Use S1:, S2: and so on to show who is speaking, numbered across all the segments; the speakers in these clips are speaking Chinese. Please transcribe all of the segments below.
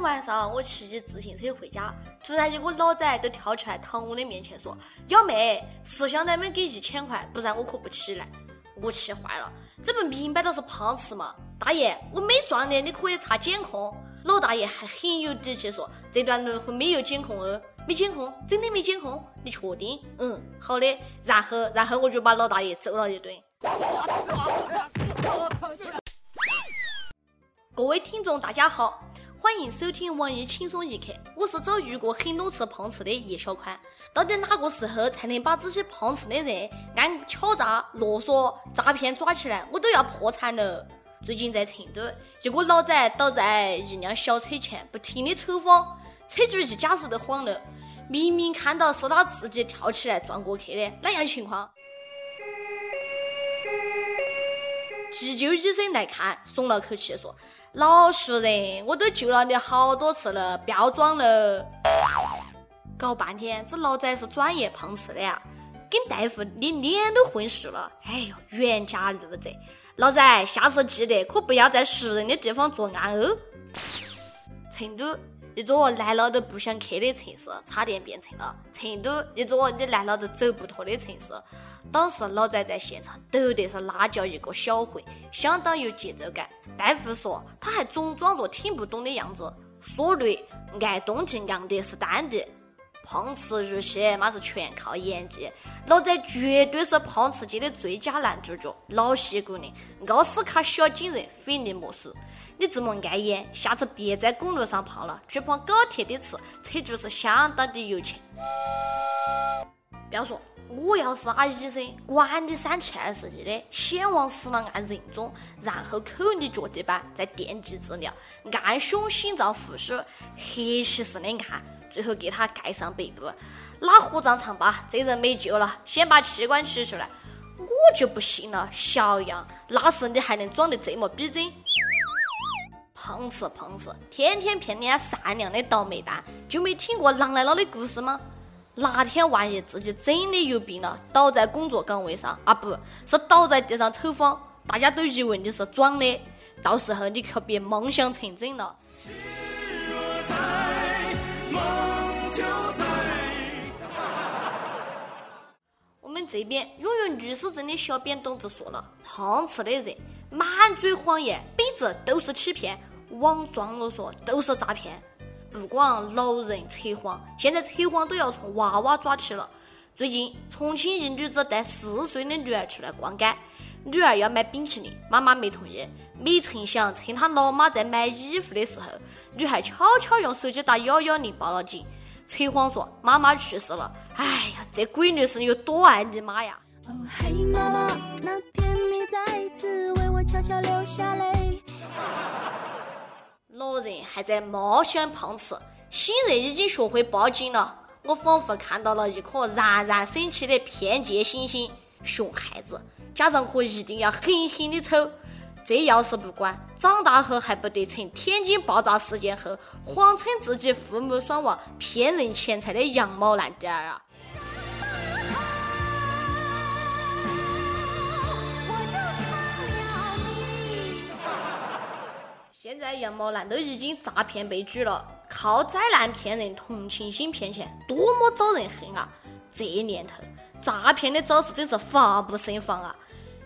S1: 晚上我骑着自行车回家，突然一个老仔都跳出来躺我的面前说：“幺妹，识相点们给一千块，不然我可不起来。”我气坏了，这不明摆着是碰瓷吗？大爷，我没撞你，你可以查监控。老大爷还很有底气说：“这段轮回没有监控哦，没监控，真的没监控，你确定？”嗯，好的。然后，然后我就把老大爷揍了一顿。各位听众，大家好，欢迎收听网易轻松一刻。我是遭遇过很多次碰瓷的叶小宽。到底哪个时候才能把这些碰瓷的人按敲诈、勒索、诈骗抓起来？我都要破产了。最近在成都，一个老仔倒在一辆小车前，不停的抽风，车主一家子都慌了。明明看到是他自己跳起来撞过去的，哪样情况？急救医生来看，松了口气说。老实人，我都救了你好多次了，不要装了。搞半天，这老仔是专业碰瓷的呀，跟大夫你脸都混熟了。哎呦，冤家路窄，老仔，下次记得可不要在熟人的地方作案哦。成都。一座来了都不想去的城市，差点变成了成都一座你来了都走不脱的城市。当时老仔在现场抖得是那叫一个小混，相当有节奏感。大夫说他还总装作听不懂的样子。所谓爱动静昂得是丹地，碰瓷入戏那是全靠演技。老仔绝对是碰瓷界的最佳男主角，老戏骨的奥斯卡小金人，非你莫属。你这么爱演，下次别在公路上碰了，去碰高铁的吃，车主是相当的有钱。不要说，我要是阿医生，管你三七二十一的，先往死了按人中，然后抠你脚底板，再电击治疗，按胸、心脏、复苏，黑骑式的按，最后给他盖上背部，拉火葬场吧，这人没救了，先把器官取出来。我就不信了，小样，那时你还能装得这么逼真？碰瓷碰瓷，天天骗人家善良的倒霉蛋，就没听过狼来了的故事吗？哪天万一自己真的有病了，倒在工作岗位上啊，不是倒在地上抽风，大家都以为你是装的，到时候你可别梦想成真了。这边拥有律师证的小编董子说了，碰瓷的人满嘴谎言，笔直都是欺骗。网状了说都是诈骗，不光老人扯谎，现在扯谎都要从娃娃抓起了。最近，重庆一女子带四岁的女儿出来逛街，女儿要买冰淇淋，妈妈没同意。没成想，趁她老妈在买衣服的时候，女孩悄悄用手机打幺幺零报了警，扯谎说妈妈去世了。哎呀，这闺女是有多爱你妈呀！哦嘿，妈妈，那天你再次为我悄悄流下泪。老人还在冒险碰瓷，新人已经学会报警了。我仿佛看到了一颗冉冉升起的偏见星星。熊孩子，家长可一定要狠狠的抽。这要是不管，长大后还不得成天津爆炸事件后谎称自己父母双亡、骗人钱财的羊毛烂点儿啊！现在羊毛烂都已经诈骗被拘了，靠灾难骗人，同情心骗钱，多么招人恨啊！这年头，诈骗的招式真是防不胜防啊！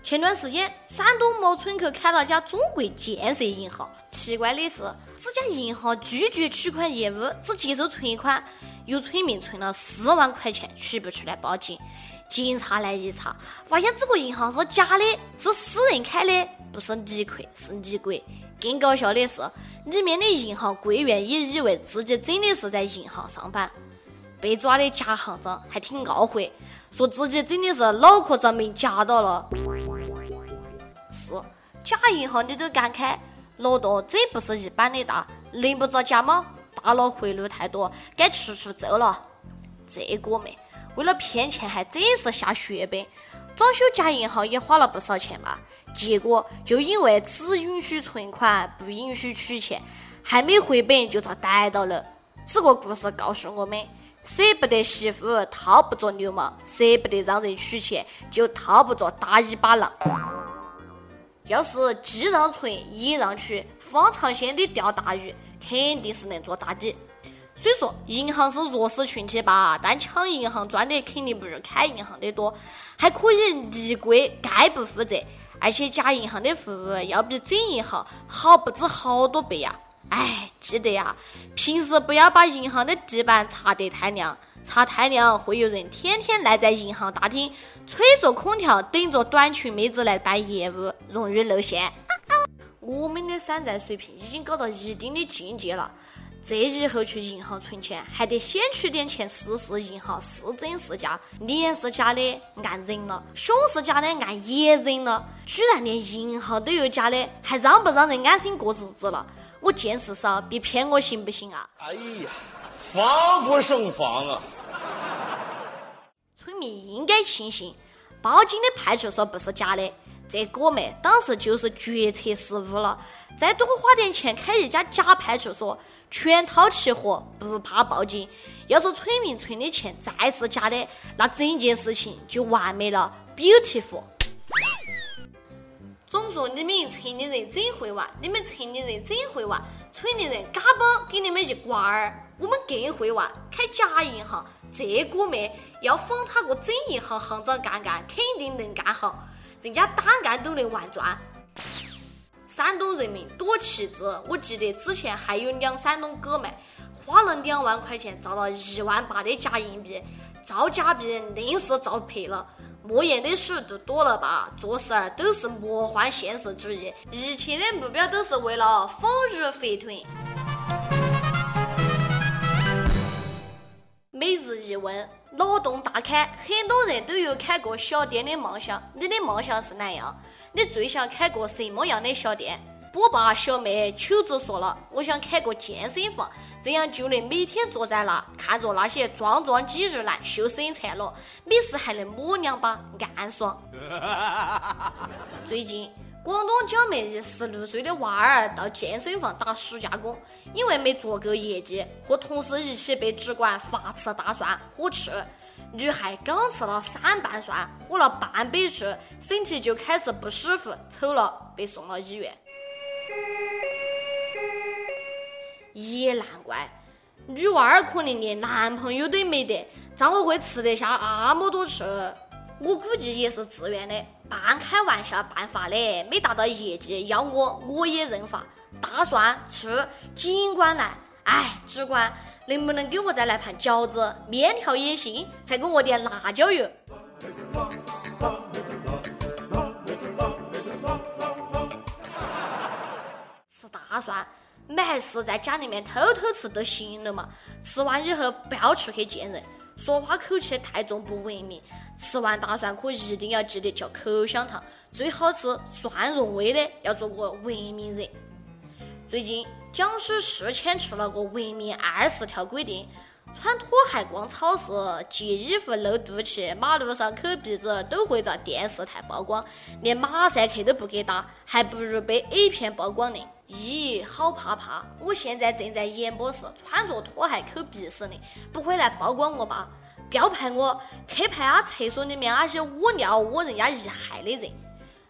S1: 前段时间，山东某村口开了家中国建设银行，奇怪的是，这家银行拒绝取款业务，只接受存款。有村民存了四万块钱取不出来，报警。警察来一查，发现这个银行是假的，是私人开的，不是李逵是李鬼。更搞笑的是，里面的银行柜员也以为自己真的是在银行上班。被抓的假行长还挺懊悔，说自己真的是脑壳遭没夹到了。假银行你都敢开，老大真不是一般的大，能不着假吗？大佬贿赂太多，该出出走了。这哥们为了骗钱还真是下血本，装修假银行也花了不少钱吧。结果就因为只允许存款，不允许取钱，还没回本就遭逮到了。这个故事告诉我们：舍不得媳妇，套不着流氓；舍不得让人取钱，就套不着打一把狼。要是既让存也让取，方长线的钓大鱼，肯定是能做大底。虽说银行是弱势群体吧，但抢银行赚的肯定不如开银行的多，还可以逆规概不负责，而且假银行的服务要比真银行好不止好多倍呀！哎，记得呀，平时不要把银行的地板擦得太亮。擦太亮，会有人天天赖在银行大厅，吹着空调，等着短裙妹子来办业务，容易露馅。我们的山寨水平已经搞到一定的境界了，这以后去银行存钱，还得先取点钱试试银行是真是假，脸是假的按人了，胸是假的按野人了，居然连银行都有假的，还让不让人安心过日子了？我见识少，别骗我行不行啊？哎呀！
S2: 防不胜防啊！
S1: 村民应该庆幸报警的派出所不是假的，这哥们当时就是决策失误了。再多花点钱开一家假派出所，全套齐活，不怕报警。要是村民存的钱再是假的，那整件事情就完美了，beautiful。总说你们村的人真会玩，你们村的人真会玩，村的人嘎嘣给你们一瓜儿。我们更会玩，开假银行，这哥们要封他个真银行行长干干，肯定能干好，人家单干都能玩转。山东人民多奇志，我记得之前还有两山东哥们花了两万块钱造了一万八的假硬币，造假币硬是造赔了。莫言的书读多了吧，做事儿都是魔幻现实主义，一切的目标都是为了丰乳肥臀。每日一问，脑洞大开，很多人都有开过小店的梦想。你的梦想是哪样？你最想开个什么样的小店？波爸小妹秋子说了，我想开个健身房，这样就能每天坐在那，看着那些壮壮肌肉男秀身材了，没事还能摸两把，暗爽。最近。广东蒋妹一十六岁的娃儿到健身房打暑假工，因为没做够业绩，和同事一起被主管罚吃大蒜，火吃。女孩刚吃了三瓣蒜，喝了半杯醋，身体就开始不舒服，抽了，被送了医院。也难怪，女娃儿可能连男朋友都没得，怎么会吃得下那么多吃？我估计也是自愿的。半开玩笑半发的，没达到业绩要我我也认罚。大蒜吃，尽管来。哎，主管能不能给我再来盘饺子？面条也行，再给我点辣椒油。吃大蒜，没事在家里面偷偷吃都行了嘛。吃完以后不要出去见人。说话口气太重不文明，吃完大蒜可一定要记得嚼口香糖，最好吃蒜蓉味的，要做个文明人。最近江苏宿迁出了个文明二十条规定：穿拖鞋逛超市、借衣服露肚脐、马路上抠鼻子都会遭电视台曝光，连马赛克都不给打，还不如被 A 片曝光呢。咦，好怕怕！我现在正在演播室，穿着拖鞋抠鼻屎呢，不会来曝光我吧？标牌我去拍啊厕所里面那些屙尿屙人家一害的人。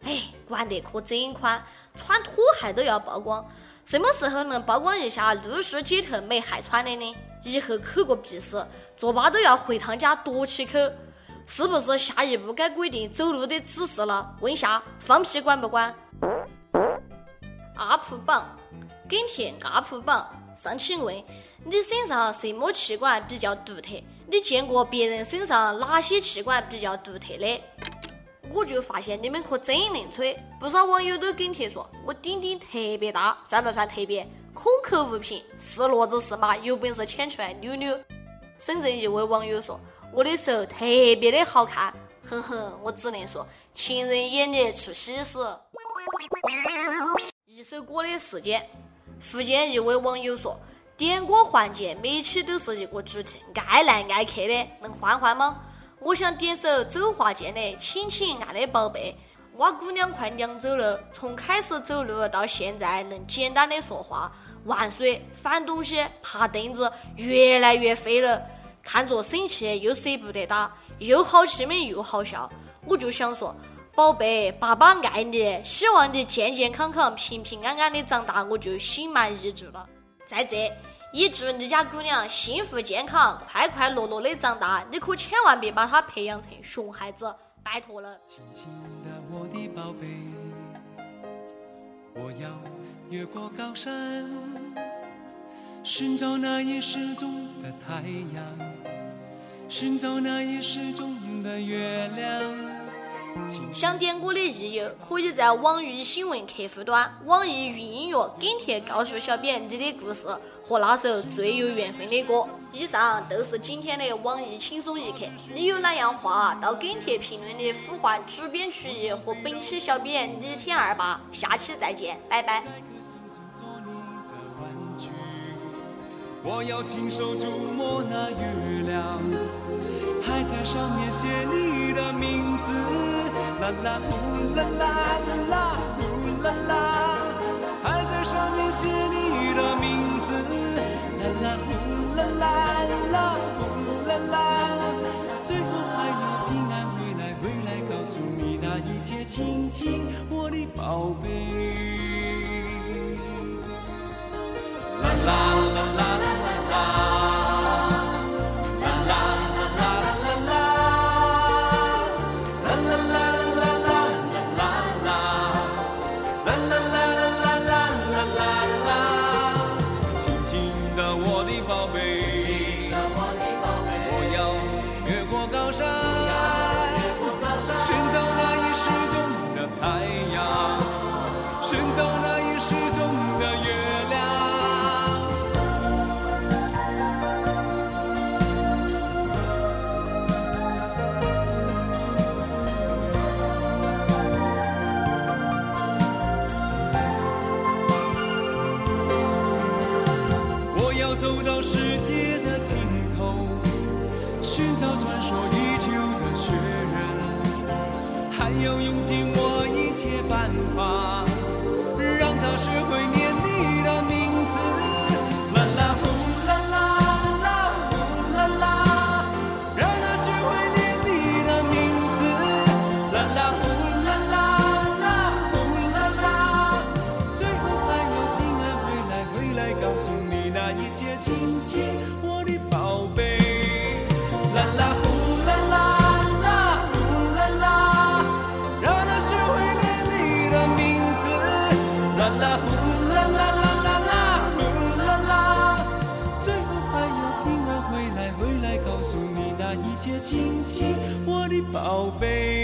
S1: 哎，管得可真宽，穿拖鞋都要曝光。什么时候能曝光一下露宿街头没害穿的呢？以后抠个鼻屎，作罢都要回趟家多起抠。是不是下一步该规定走路的姿势了？问下，放屁管不管阿普榜，跟帖阿普榜上，请问你身上什么器官比较独特？你见过别人身上哪些器官比较独特的？我就发现你们可真能吹，不少网友都跟帖说，我丁丁特别大，算不算特别？空口无凭，是骡子是马，有本事牵出来溜溜。深圳一位网友说，我的手特别的好看，哼哼，我只能说，情人眼里出西施。一首歌的时间，福建一位网友说：“点歌环节每期都是一个主题，爱来爱去的，能换换吗？”我想点首周华健的《亲亲爱的宝贝》。我姑娘快娘走了，从开始走路到现在能简单的说话。万岁！翻东西、爬凳子越来越废了，看着生气又舍不得打，又好气馁又好笑。我就想说。宝贝，爸爸爱你，希望你健健康康、平平安安的长大，我就心满意足了。在这，也祝你家姑娘幸福健康、快快乐乐的长大。你可千万别把她培养成熊孩子，拜托了。
S3: 亲亲的我的宝贝，我要越过高山，寻找那已失踪的太阳，寻找那已失踪的月亮。
S1: 想点歌的益友，可以在网易新闻客户端、网易云音乐跟帖告诉小编你的故事和那首最有缘分的歌。以上都是今天的网易轻松一刻，你有哪样话到跟帖评论里呼唤主编曲艺和本期小编李天二吧。下期再见，拜拜。
S3: 我要亲手触摸那月亮，还在上面写你的名字。啦啦呼啦啦啦呼啦啦，还在上面写你的名字。啦啦呼啦啦啦呼啦啦，最后还要平安回来，回来告诉你那一切，亲亲我的宝贝。啦啦啦啦啦啦。倾尽我一切办法让他学会念你的名字。啦啦呼啦啦啦呼啦啦让他学会念你的名字。啦啦呼啦啦啦呼啦啦最后还要平安回来回来告诉你那一切亲亲我的宝贝。啦啦 baby.